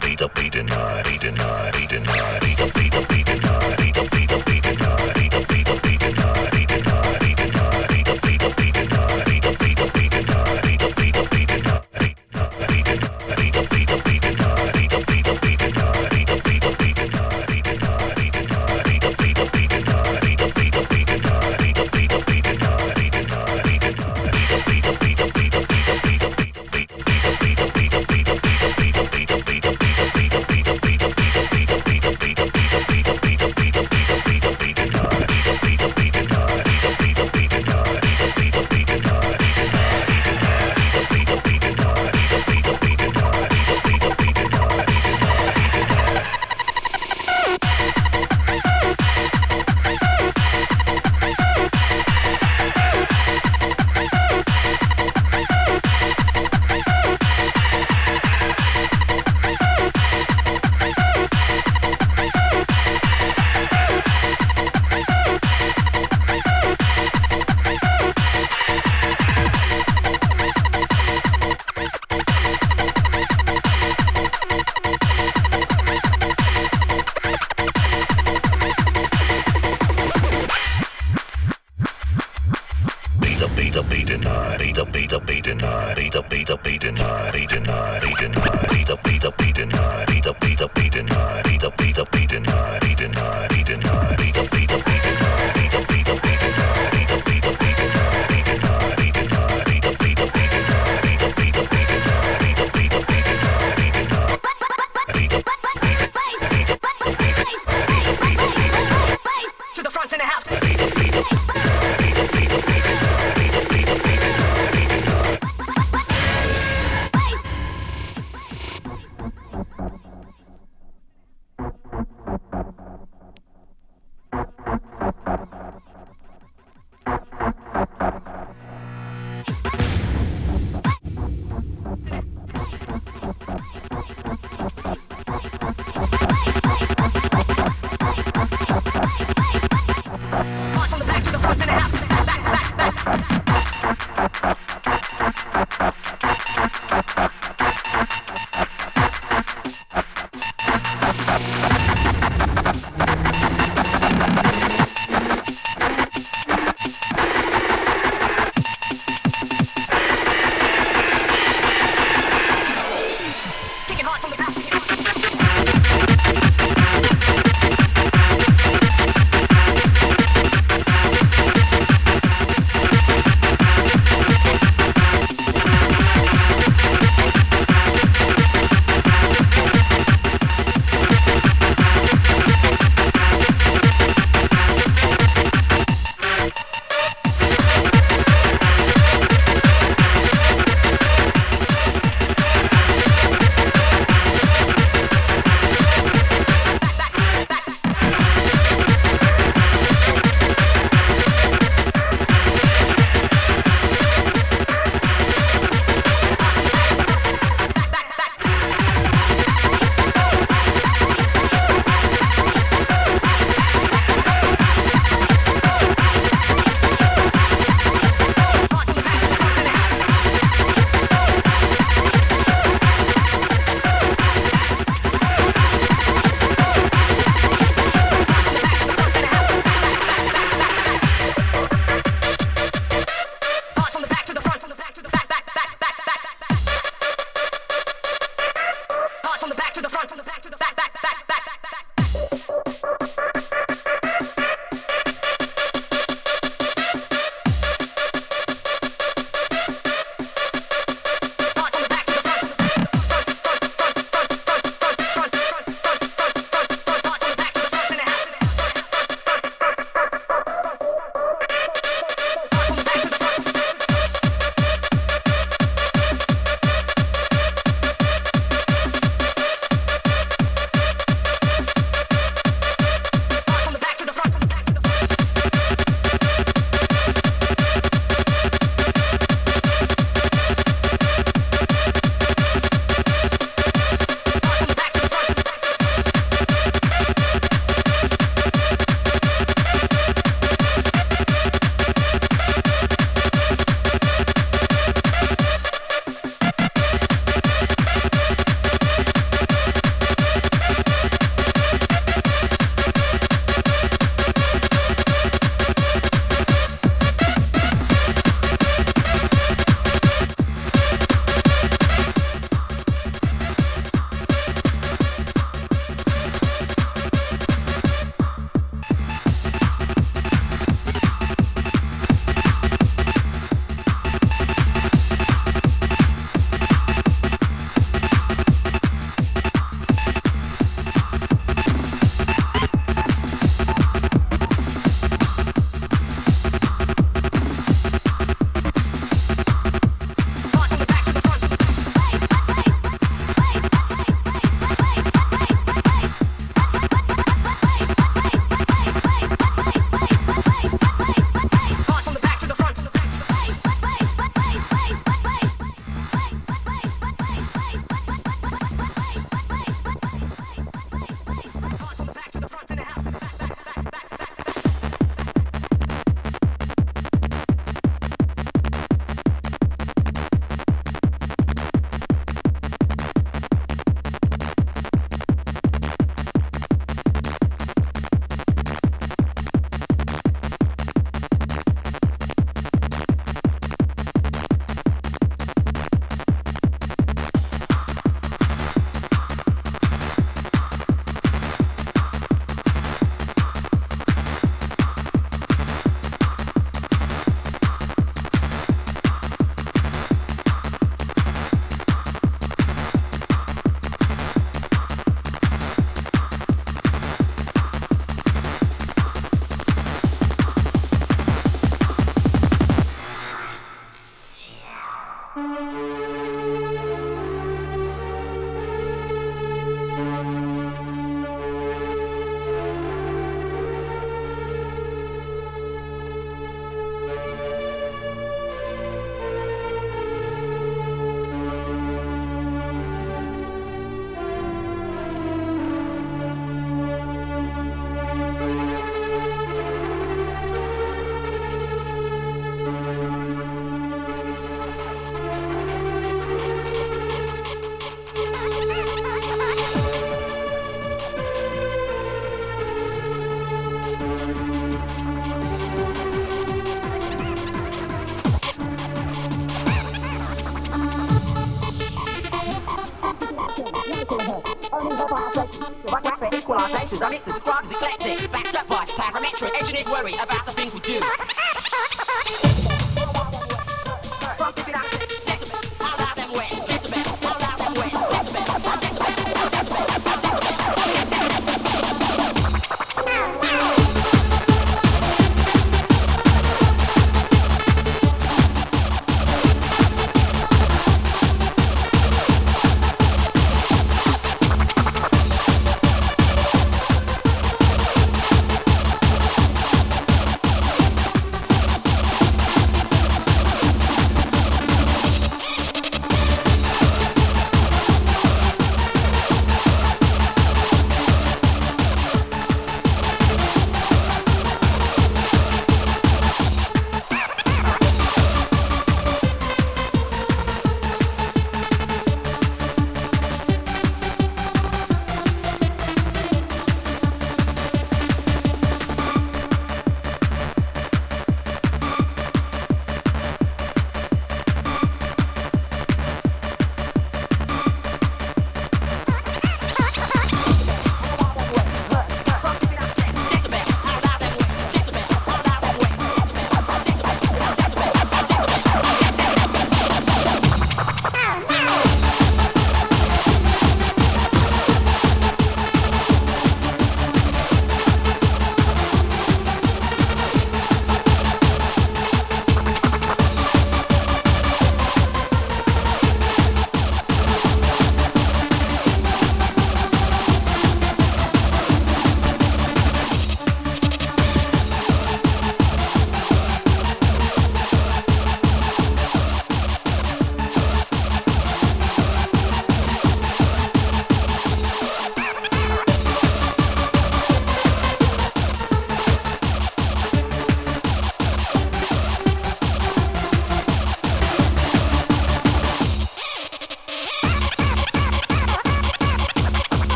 beat up, beat deny, beat deny, beat deny, beat deny.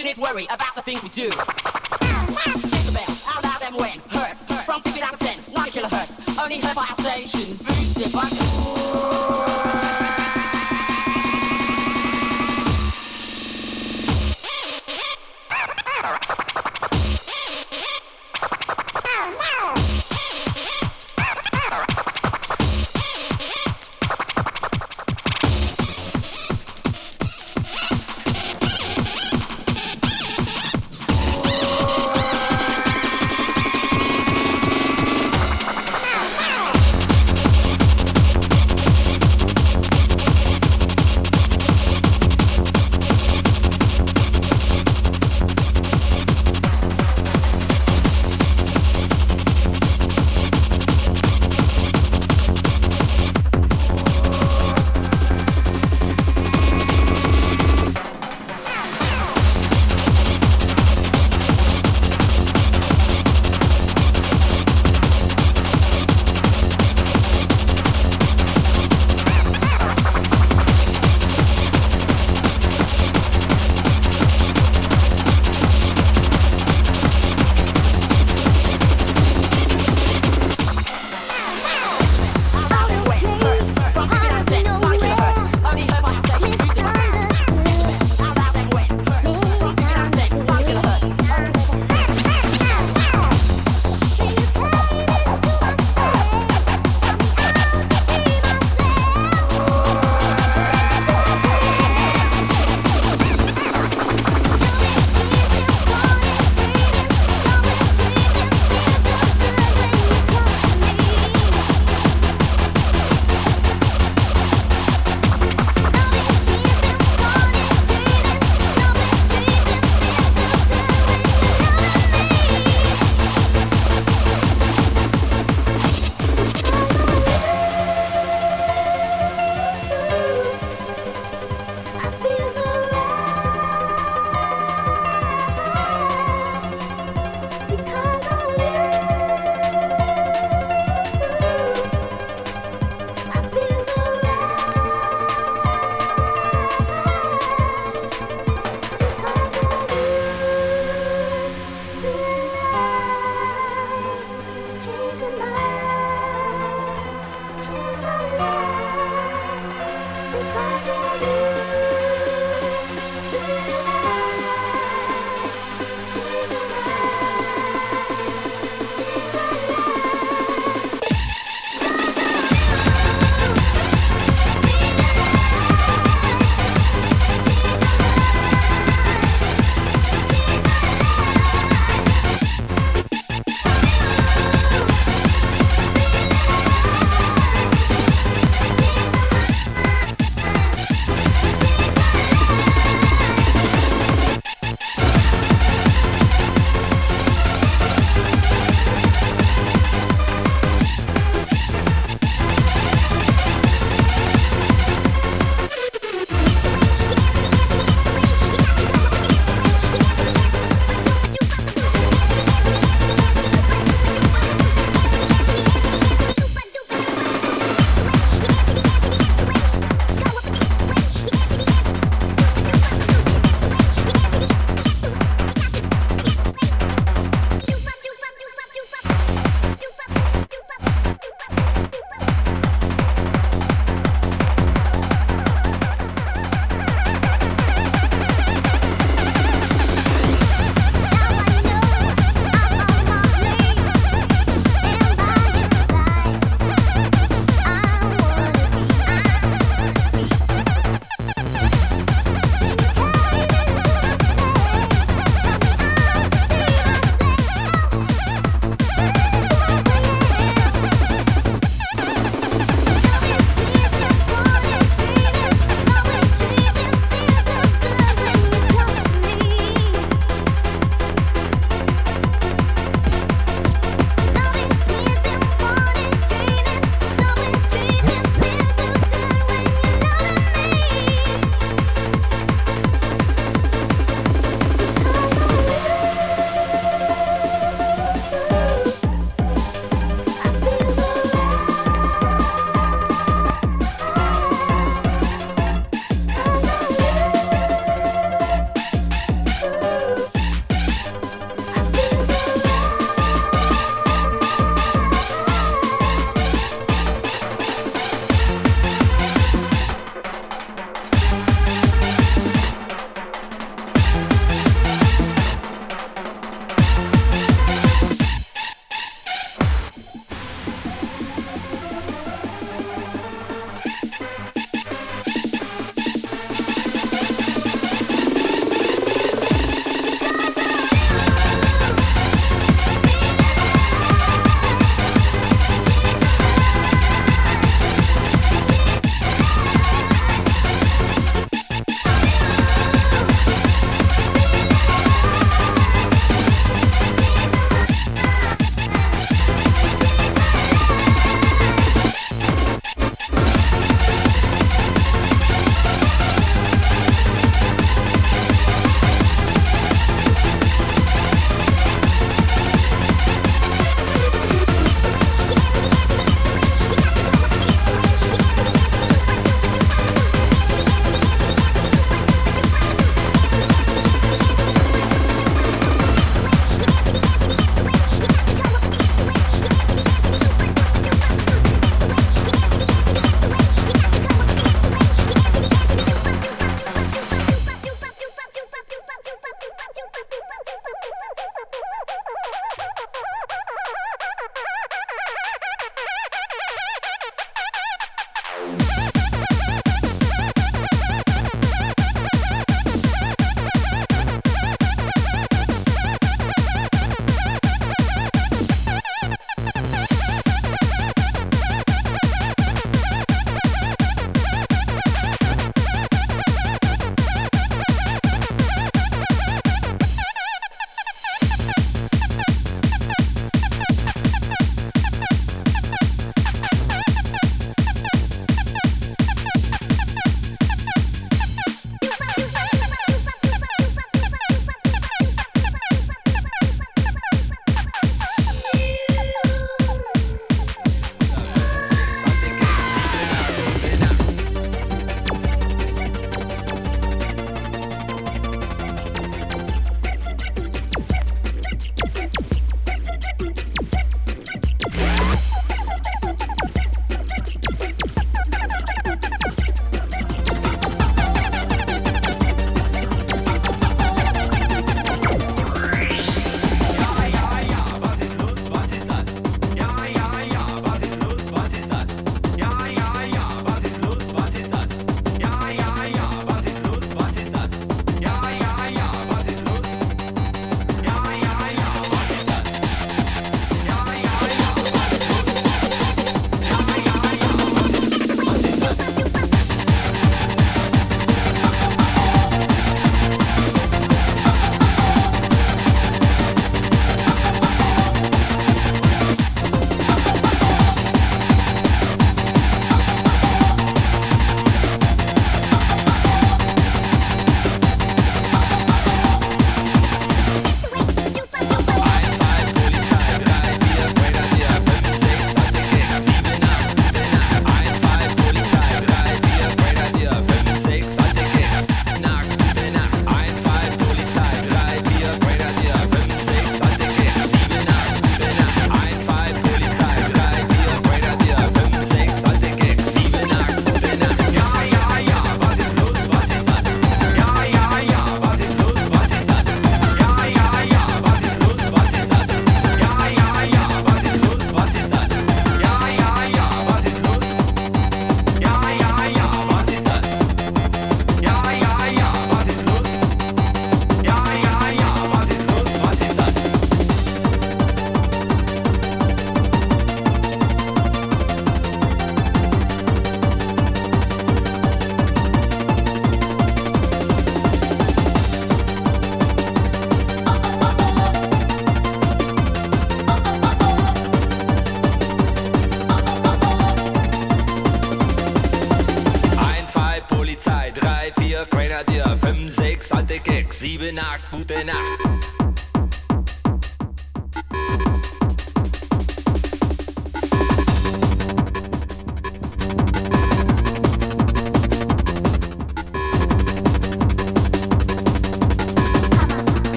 Engineers worry about the things we do.